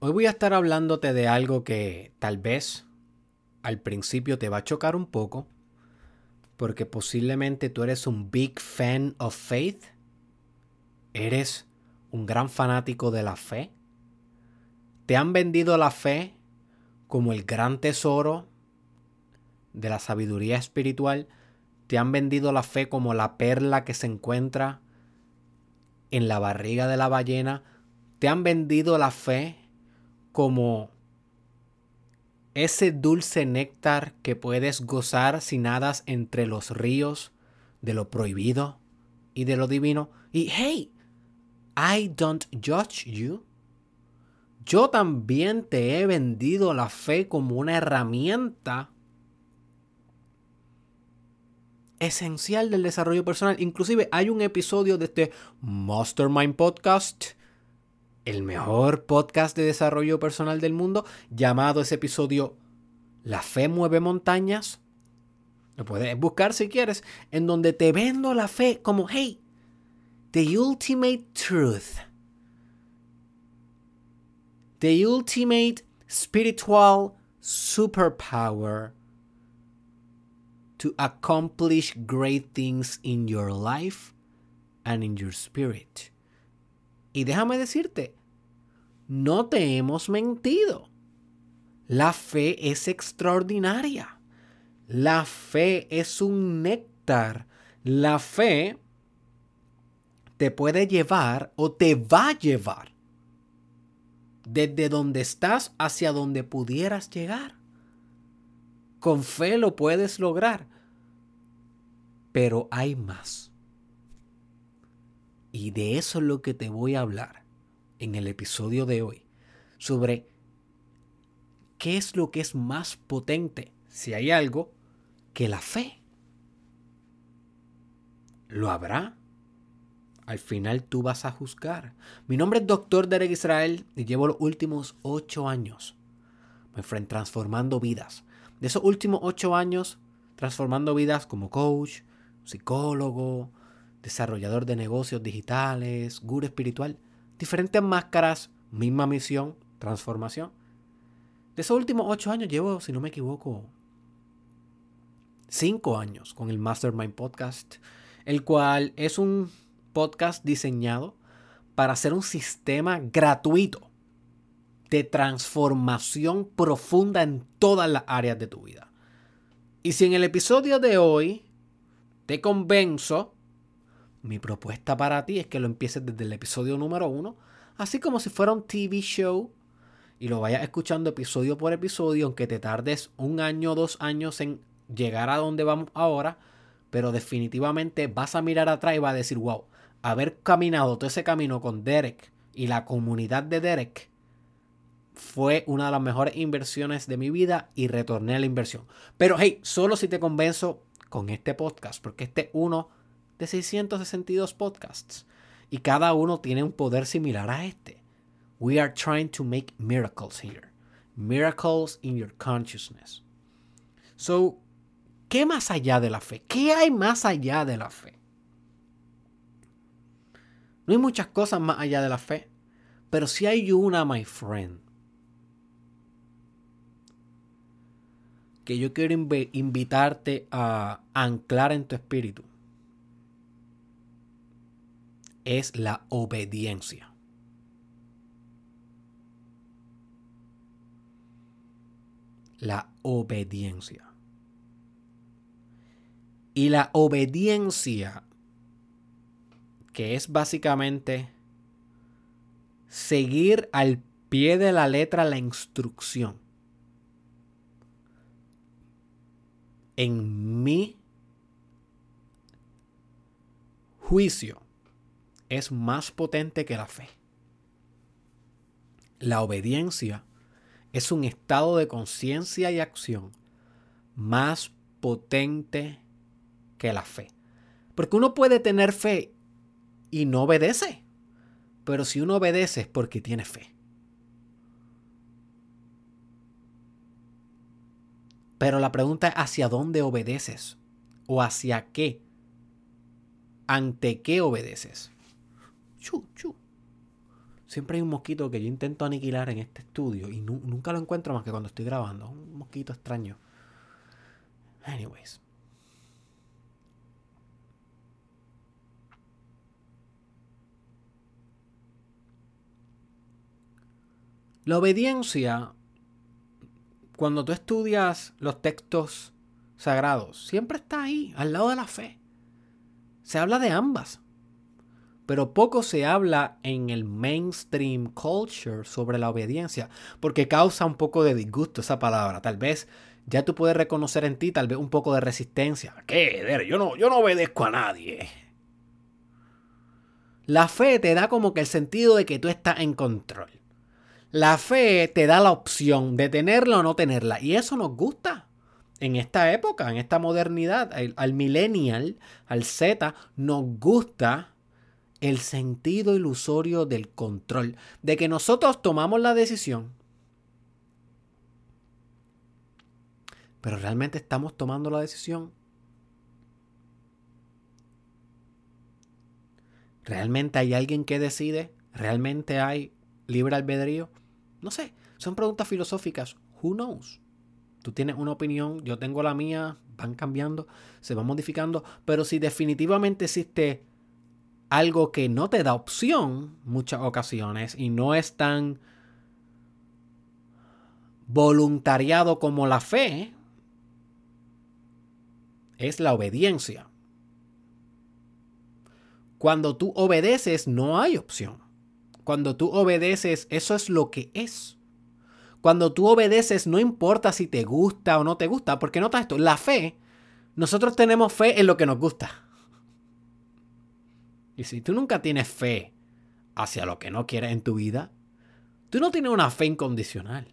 Hoy voy a estar hablándote de algo que tal vez al principio te va a chocar un poco, porque posiblemente tú eres un big fan of faith, eres un gran fanático de la fe, te han vendido la fe como el gran tesoro de la sabiduría espiritual, te han vendido la fe como la perla que se encuentra en la barriga de la ballena, te han vendido la fe como ese dulce néctar que puedes gozar si nadas entre los ríos de lo prohibido y de lo divino. Y hey, I don't judge you. Yo también te he vendido la fe como una herramienta esencial del desarrollo personal. Inclusive hay un episodio de este Mastermind Podcast el mejor podcast de desarrollo personal del mundo, llamado ese episodio La fe mueve montañas. Lo puedes buscar si quieres, en donde te vendo la fe como, hey, the ultimate truth. The ultimate spiritual superpower to accomplish great things in your life and in your spirit. Y déjame decirte, no te hemos mentido. La fe es extraordinaria. La fe es un néctar. La fe te puede llevar o te va a llevar desde donde estás hacia donde pudieras llegar. Con fe lo puedes lograr. Pero hay más. Y de eso es lo que te voy a hablar en el episodio de hoy sobre qué es lo que es más potente, si hay algo, que la fe. ¿Lo habrá? Al final tú vas a juzgar. Mi nombre es Dr. Derek Israel y llevo los últimos ocho años, me transformando vidas. De esos últimos ocho años, transformando vidas como coach, psicólogo, desarrollador de negocios digitales, guru espiritual diferentes máscaras, misma misión, transformación. De esos últimos ocho años llevo, si no me equivoco, cinco años con el Mastermind Podcast, el cual es un podcast diseñado para hacer un sistema gratuito de transformación profunda en todas las áreas de tu vida. Y si en el episodio de hoy te convenzo mi propuesta para ti es que lo empieces desde el episodio número uno, así como si fuera un TV show y lo vayas escuchando episodio por episodio, aunque te tardes un año o dos años en llegar a donde vamos ahora, pero definitivamente vas a mirar atrás y vas a decir, wow, haber caminado todo ese camino con Derek y la comunidad de Derek fue una de las mejores inversiones de mi vida y retorné a la inversión. Pero hey, solo si te convenzo con este podcast, porque este uno de 662 podcasts y cada uno tiene un poder similar a este. We are trying to make miracles here. Miracles in your consciousness. So, ¿qué más allá de la fe? ¿Qué hay más allá de la fe? No hay muchas cosas más allá de la fe, pero si hay una, my friend, que yo quiero invitarte a anclar en tu espíritu es la obediencia. La obediencia. Y la obediencia, que es básicamente seguir al pie de la letra la instrucción. En mi juicio, es más potente que la fe. La obediencia es un estado de conciencia y acción más potente que la fe. Porque uno puede tener fe y no obedece. Pero si uno obedece es porque tiene fe. Pero la pregunta es hacia dónde obedeces o hacia qué. ¿Ante qué obedeces? Siempre hay un mosquito que yo intento aniquilar en este estudio y nunca lo encuentro más que cuando estoy grabando. Un mosquito extraño. Anyways. La obediencia, cuando tú estudias los textos sagrados, siempre está ahí, al lado de la fe. Se habla de ambas pero poco se habla en el mainstream culture sobre la obediencia, porque causa un poco de disgusto esa palabra. Tal vez ya tú puedes reconocer en ti tal vez un poco de resistencia. ¿Qué? Yo no, yo no obedezco a nadie. La fe te da como que el sentido de que tú estás en control. La fe te da la opción de tenerla o no tenerla. Y eso nos gusta. En esta época, en esta modernidad, al, al millennial, al Z, nos gusta el sentido ilusorio del control, de que nosotros tomamos la decisión, pero realmente estamos tomando la decisión. ¿Realmente hay alguien que decide? ¿Realmente hay libre albedrío? No sé, son preguntas filosóficas. Who knows? Tú tienes una opinión, yo tengo la mía, van cambiando, se van modificando, pero si definitivamente existe algo que no te da opción muchas ocasiones y no es tan voluntariado como la fe, es la obediencia. Cuando tú obedeces no hay opción. Cuando tú obedeces, eso es lo que es. Cuando tú obedeces, no importa si te gusta o no te gusta, porque nota esto, la fe, nosotros tenemos fe en lo que nos gusta. Y si tú nunca tienes fe hacia lo que no quieres en tu vida, tú no tienes una fe incondicional.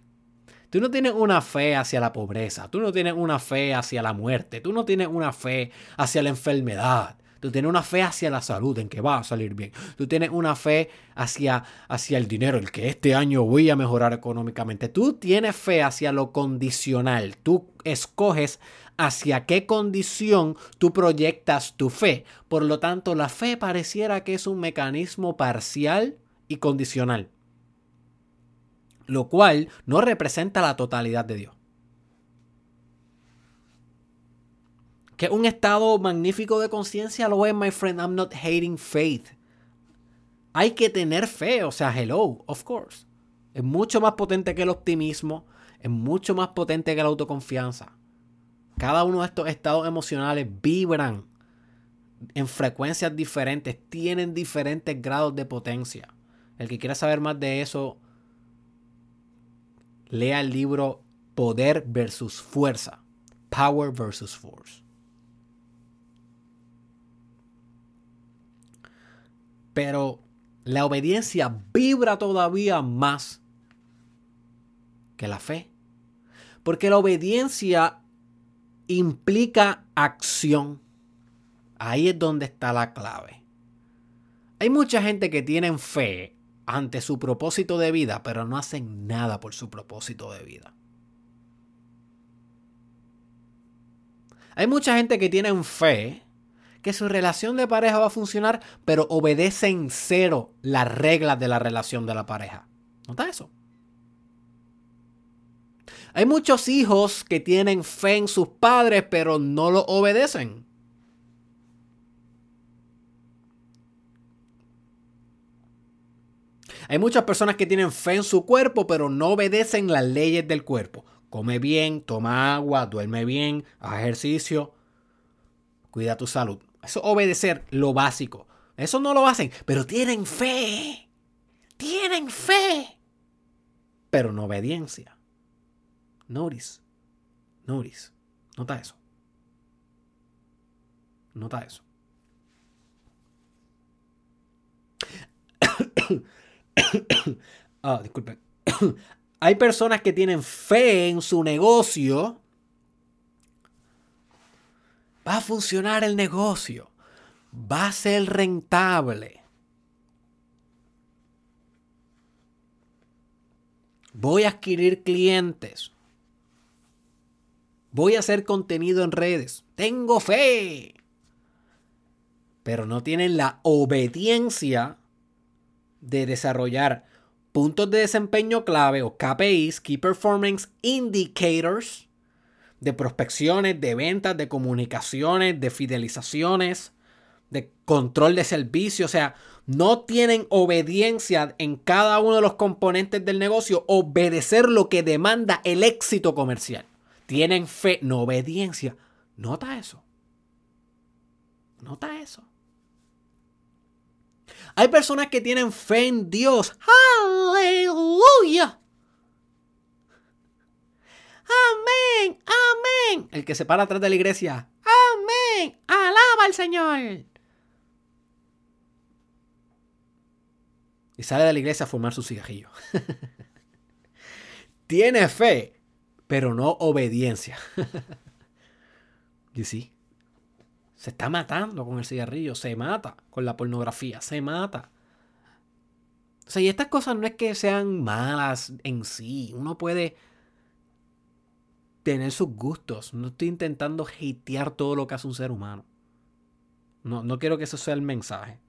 Tú no tienes una fe hacia la pobreza, tú no tienes una fe hacia la muerte, tú no tienes una fe hacia la enfermedad, tú tienes una fe hacia la salud, en que va a salir bien, tú tienes una fe hacia, hacia el dinero, el que este año voy a mejorar económicamente, tú tienes fe hacia lo condicional, tú escoges hacia qué condición tú proyectas tu fe. Por lo tanto, la fe pareciera que es un mecanismo parcial y condicional, lo cual no representa la totalidad de Dios. Que un estado magnífico de conciencia lo es, my friend. I'm not hating faith. Hay que tener fe, o sea, hello, of course. Es mucho más potente que el optimismo, es mucho más potente que la autoconfianza. Cada uno de estos estados emocionales vibran en frecuencias diferentes, tienen diferentes grados de potencia. El que quiera saber más de eso, lea el libro Poder versus Fuerza. Power versus Force. Pero la obediencia vibra todavía más que la fe. Porque la obediencia implica acción. Ahí es donde está la clave. Hay mucha gente que tiene fe ante su propósito de vida, pero no hacen nada por su propósito de vida. Hay mucha gente que tiene fe que su relación de pareja va a funcionar, pero obedecen cero las reglas de la relación de la pareja. ¿Nota eso? Hay muchos hijos que tienen fe en sus padres, pero no lo obedecen. Hay muchas personas que tienen fe en su cuerpo, pero no obedecen las leyes del cuerpo. Come bien, toma agua, duerme bien, haz ejercicio, cuida tu salud. Eso es obedecer lo básico. Eso no lo hacen, pero tienen fe. Tienen fe. Pero no obediencia. Notice. Notice. Nota eso. Nota eso. ah, disculpen. Hay personas que tienen fe en su negocio. Va a funcionar el negocio. Va a ser rentable. Voy a adquirir clientes. Voy a hacer contenido en redes. Tengo fe. Pero no tienen la obediencia de desarrollar puntos de desempeño clave o KPIs, Key Performance Indicators, de prospecciones, de ventas, de comunicaciones, de fidelizaciones, de control de servicio. O sea, no tienen obediencia en cada uno de los componentes del negocio, obedecer lo que demanda el éxito comercial. Tienen fe, no obediencia. Nota eso. Nota eso. Hay personas que tienen fe en Dios. Aleluya. Amén, amén. El que se para atrás de la iglesia. Amén. Alaba al Señor. Y sale de la iglesia a fumar su cigarrillo. Tiene fe, pero no obediencia. y sí. Se está matando con el cigarrillo, se mata con la pornografía, se mata. O sea, y estas cosas no es que sean malas en sí. Uno puede tener sus gustos. No estoy intentando hatear todo lo que hace un ser humano. No, no quiero que eso sea el mensaje.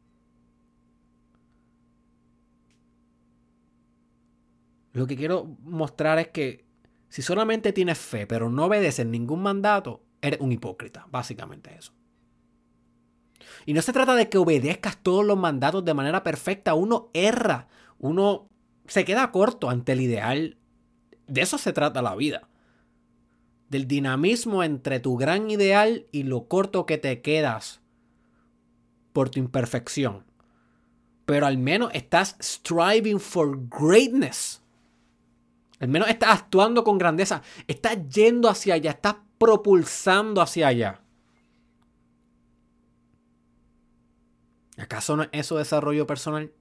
Lo que quiero mostrar es que si solamente tienes fe, pero no obedeces ningún mandato, eres un hipócrita. Básicamente eso. Y no se trata de que obedezcas todos los mandatos de manera perfecta. Uno erra. Uno se queda corto ante el ideal. De eso se trata la vida. Del dinamismo entre tu gran ideal y lo corto que te quedas por tu imperfección. Pero al menos estás striving for greatness. Al menos estás actuando con grandeza. Estás yendo hacia allá. Estás propulsando hacia allá. ¿Acaso no es eso desarrollo personal?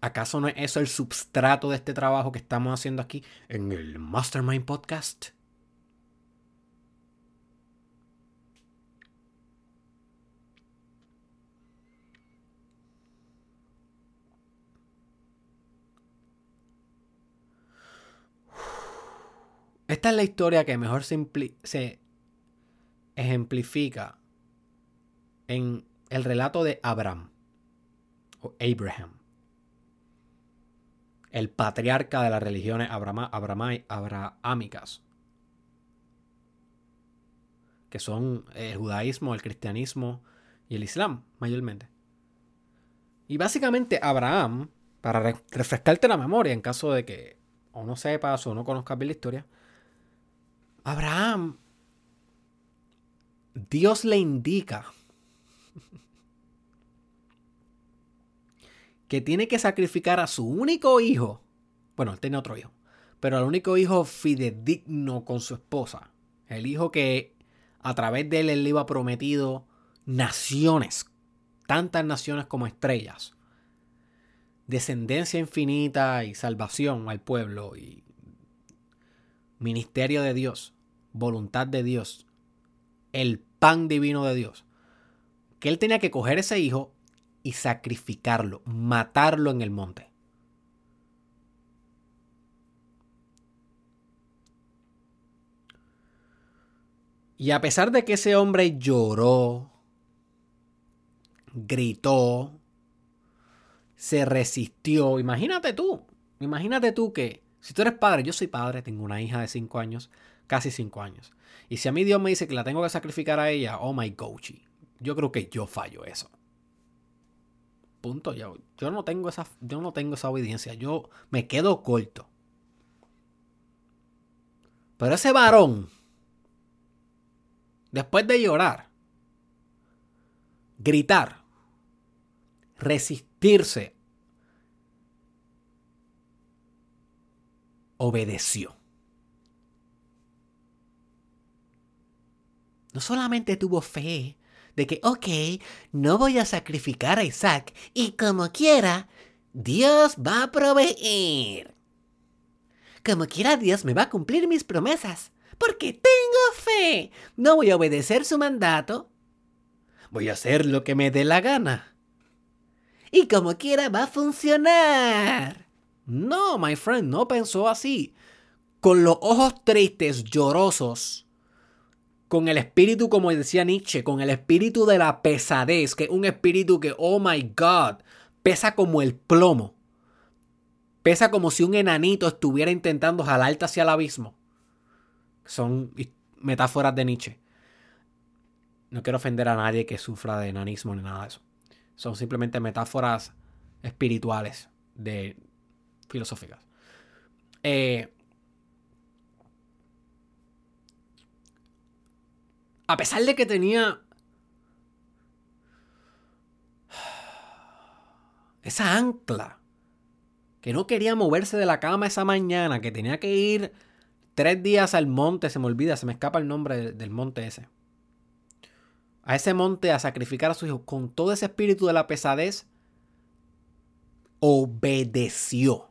¿Acaso no es eso el substrato de este trabajo que estamos haciendo aquí en el Mastermind Podcast? Esta es la historia que mejor se, ejemplifica en el relato de Abraham o Abraham, el patriarca de las religiones abrahámicas, que son el judaísmo, el cristianismo y el islam mayormente. Y básicamente Abraham, para refrescarte la memoria en caso de que o no sepas o no conozcas bien la historia, Abraham, Dios le indica que tiene que sacrificar a su único hijo. Bueno, él tiene otro hijo. Pero al único hijo fidedigno con su esposa. El hijo que a través de él él le iba prometido naciones. Tantas naciones como estrellas. Descendencia infinita y salvación al pueblo. Y ministerio de Dios. Voluntad de Dios. El pan divino de Dios que él tenía que coger ese hijo y sacrificarlo, matarlo en el monte. Y a pesar de que ese hombre lloró, gritó, se resistió, imagínate tú, imagínate tú que si tú eres padre, yo soy padre, tengo una hija de 5 años, casi 5 años. Y si a mí Dios me dice que la tengo que sacrificar a ella, oh my gochi. Yo creo que yo fallo eso. Punto. Yo, yo, no tengo esa, yo no tengo esa obediencia. Yo me quedo corto. Pero ese varón, después de llorar, gritar, resistirse, obedeció. No solamente tuvo fe, de que, ok, no voy a sacrificar a Isaac y como quiera, Dios va a proveer. Como quiera, Dios me va a cumplir mis promesas, porque tengo fe. No voy a obedecer su mandato. Voy a hacer lo que me dé la gana. Y como quiera, va a funcionar. No, my friend, no pensó así. Con los ojos tristes, llorosos, con el espíritu, como decía Nietzsche, con el espíritu de la pesadez, que es un espíritu que, oh my God, pesa como el plomo. Pesa como si un enanito estuviera intentando jalarte hacia el abismo. Son metáforas de Nietzsche. No quiero ofender a nadie que sufra de enanismo ni nada de eso. Son simplemente metáforas espirituales de filosóficas. Eh, a pesar de que tenía esa ancla, que no quería moverse de la cama esa mañana, que tenía que ir tres días al monte, se me olvida, se me escapa el nombre del, monte ese. A ese monte a sacrificar a su hijo con todo ese espíritu de la pesadez, obedeció.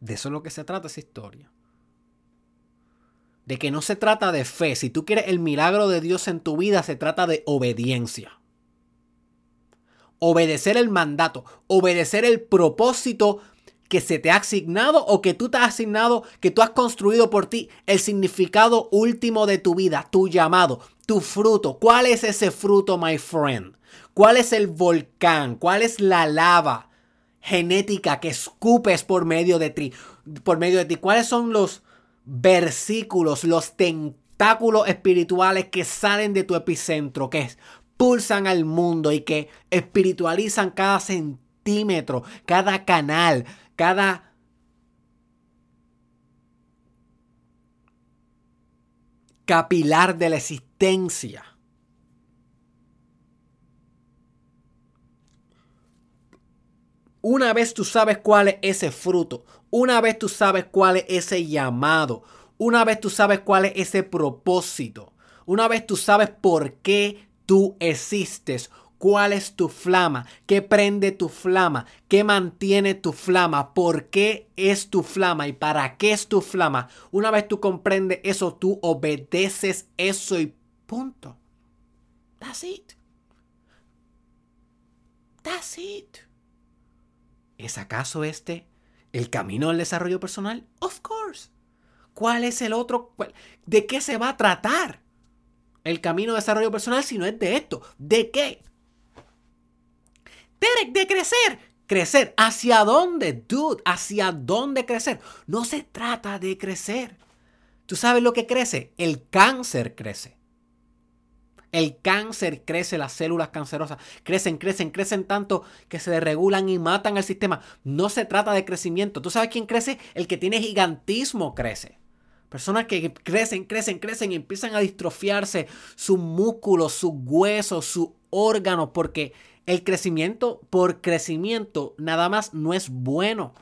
De eso es lo que se trata esa historia. De que no se trata de fe. Si tú quieres el milagro de Dios en tu vida, se trata de obediencia. Obedecer el mandato, obedecer el propósito que se te ha asignado o que tú te has asignado, que tú has construido por ti, el significado último de tu vida, tu llamado, tu fruto. ¿Cuál es ese fruto, my friend? ¿Cuál es el volcán? ¿Cuál es la lava genética que escupes por medio de ti? Por medio de ti. ¿Cuáles son los versículos, los tentáculos espirituales que salen de tu epicentro, que pulsan al mundo y que espiritualizan cada centímetro, cada canal, cada capilar de la existencia. Una vez tú sabes cuál es ese fruto, una vez tú sabes cuál es ese llamado, una vez tú sabes cuál es ese propósito, una vez tú sabes por qué tú existes, ¿Cuál es tu flama? ¿Qué prende tu flama? ¿Qué mantiene tu flama? ¿Por qué es tu flama? ¿Y para qué es tu flama? Una vez tú comprendes eso, tú obedeces eso y punto. That's it. That's it. ¿Es acaso este el camino del desarrollo personal? Of course. ¿Cuál es el otro? ¿De qué se va a tratar el camino de desarrollo personal si no es de esto? ¿De qué? Derek, de crecer. Crecer. ¿Hacia dónde, dude? ¿Hacia dónde crecer? No se trata de crecer. ¿Tú sabes lo que crece? El cáncer crece. El cáncer crece, las células cancerosas crecen, crecen, crecen tanto que se desregulan y matan al sistema. No se trata de crecimiento. ¿Tú sabes quién crece? El que tiene gigantismo crece. Personas que crecen, crecen, crecen y empiezan a distrofiarse sus músculos, sus huesos, sus órganos, porque el crecimiento por crecimiento nada más no es bueno.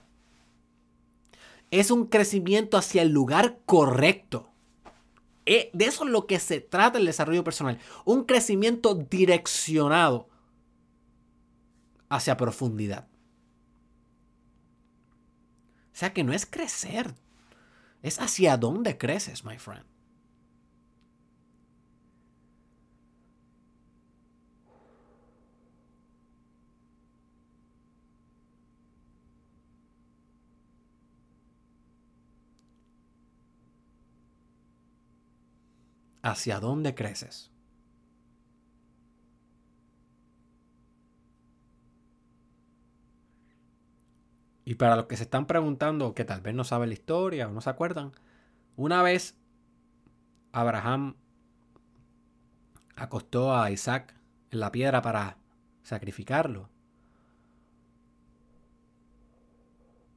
Es un crecimiento hacia el lugar correcto. Eh, de eso es lo que se trata el desarrollo personal. Un crecimiento direccionado hacia profundidad. O sea que no es crecer, es hacia dónde creces, my friend. Hacia dónde creces. Y para los que se están preguntando, que tal vez no saben la historia o no se acuerdan, una vez Abraham acostó a Isaac en la piedra para sacrificarlo,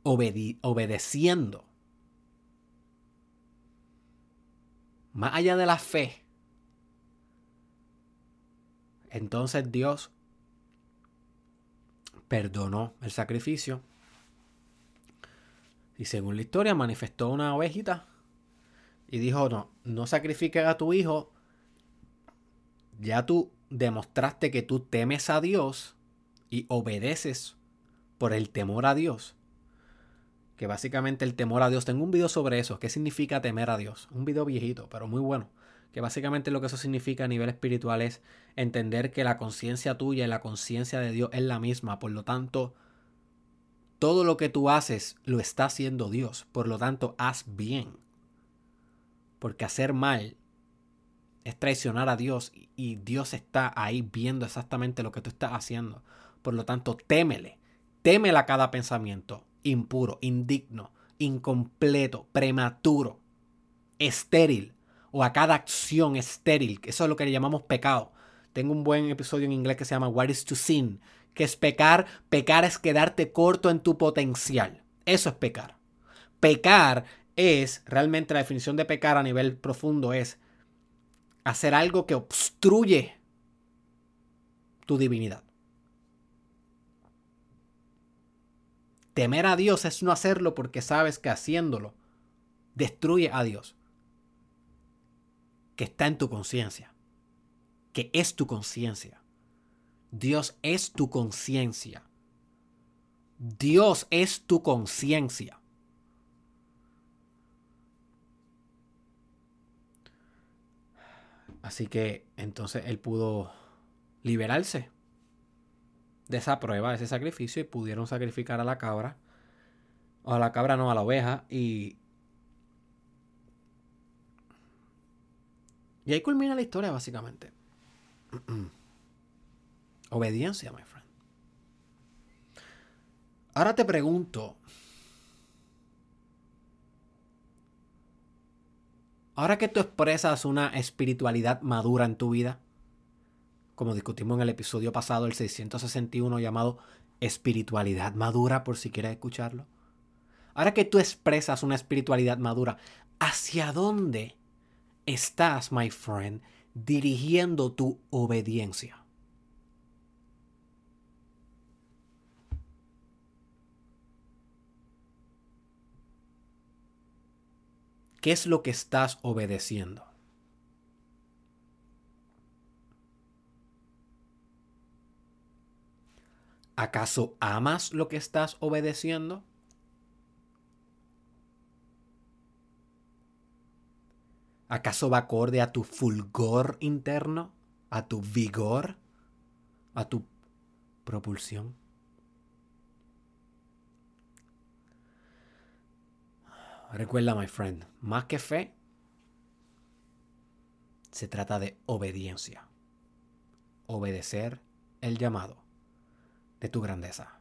obedeciendo más allá de la fe, entonces Dios perdonó el sacrificio. Y según la historia manifestó una ovejita y dijo, no, no sacrifiques a tu hijo, ya tú demostraste que tú temes a Dios y obedeces por el temor a Dios que básicamente el temor a Dios. Tengo un video sobre eso, qué significa temer a Dios. Un video viejito, pero muy bueno. Que básicamente lo que eso significa a nivel espiritual es entender que la conciencia tuya y la conciencia de Dios es la misma. Por lo tanto, todo lo que tú haces lo está haciendo Dios. Por lo tanto, haz bien. Porque hacer mal es traicionar a Dios y Dios está ahí viendo exactamente lo que tú estás haciendo. Por lo tanto, témele. Témele cada pensamiento impuro, indigno, incompleto, prematuro, estéril, o a cada acción estéril. Eso es lo que le llamamos pecado. Tengo un buen episodio en inglés que se llama What is to Sin, que es pecar. Pecar es quedarte corto en tu potencial. Eso es pecar. Pecar es, realmente la definición de pecar a nivel profundo es hacer algo que obstruye tu divinidad. Temer a Dios es no hacerlo porque sabes que haciéndolo destruye a Dios, que está en tu conciencia, que es tu conciencia. Dios es tu conciencia. Dios es tu conciencia. Así que entonces él pudo liberarse de esa prueba, ese sacrificio, y pudieron sacrificar a la cabra. O a la cabra, no, a la oveja. Y. Y ahí culmina la historia, básicamente. Obediencia, my friend. Ahora te pregunto. Ahora que tú expresas una espiritualidad madura en tu vida, como discutimos en el episodio pasado, el 661, llamado espiritualidad madura, por si quieres escucharlo. Ahora que tú expresas una espiritualidad madura, ¿hacia dónde estás, my friend, dirigiendo tu obediencia? ¿Qué es lo que estás obedeciendo? ¿Acaso amas lo que estás obedeciendo? ¿Acaso va acorde a tu fulgor interno? ¿A tu vigor? ¿A tu propulsión? Recuerda, my friend, más que fe, se trata de obediencia. Obedecer el llamado de tu grandeza.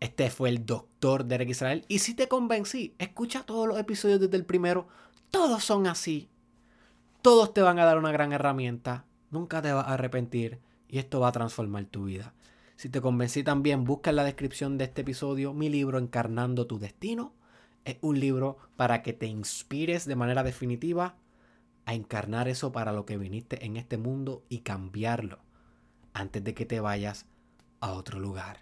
Este fue el doctor Derek Israel. Y si te convencí, escucha todos los episodios desde el primero. Todos son así. Todos te van a dar una gran herramienta. Nunca te vas a arrepentir. Y esto va a transformar tu vida. Si te convencí también, busca en la descripción de este episodio mi libro Encarnando tu Destino. Es un libro para que te inspires de manera definitiva a encarnar eso para lo que viniste en este mundo y cambiarlo antes de que te vayas a otro lugar.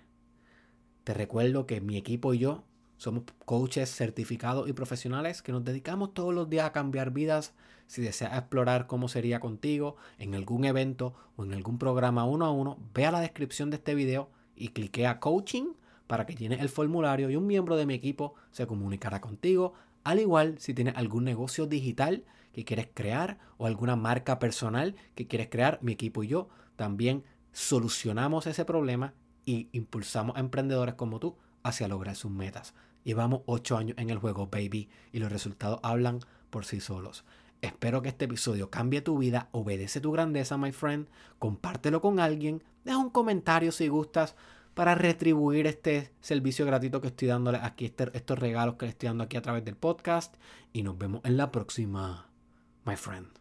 Te recuerdo que mi equipo y yo somos coaches certificados y profesionales que nos dedicamos todos los días a cambiar vidas. Si deseas explorar cómo sería contigo en algún evento o en algún programa uno a uno, ve a la descripción de este video y clique a coaching para que tienes el formulario y un miembro de mi equipo se comunicará contigo. Al igual, si tienes algún negocio digital que quieres crear o alguna marca personal que quieres crear, mi equipo y yo también solucionamos ese problema y impulsamos a emprendedores como tú hacia lograr sus metas. Llevamos 8 años en el juego, baby, y los resultados hablan por sí solos. Espero que este episodio cambie tu vida, obedece tu grandeza, my friend, compártelo con alguien, deja un comentario si gustas para retribuir este servicio gratuito que estoy dándole aquí, este, estos regalos que le estoy dando aquí a través del podcast, y nos vemos en la próxima, my friend.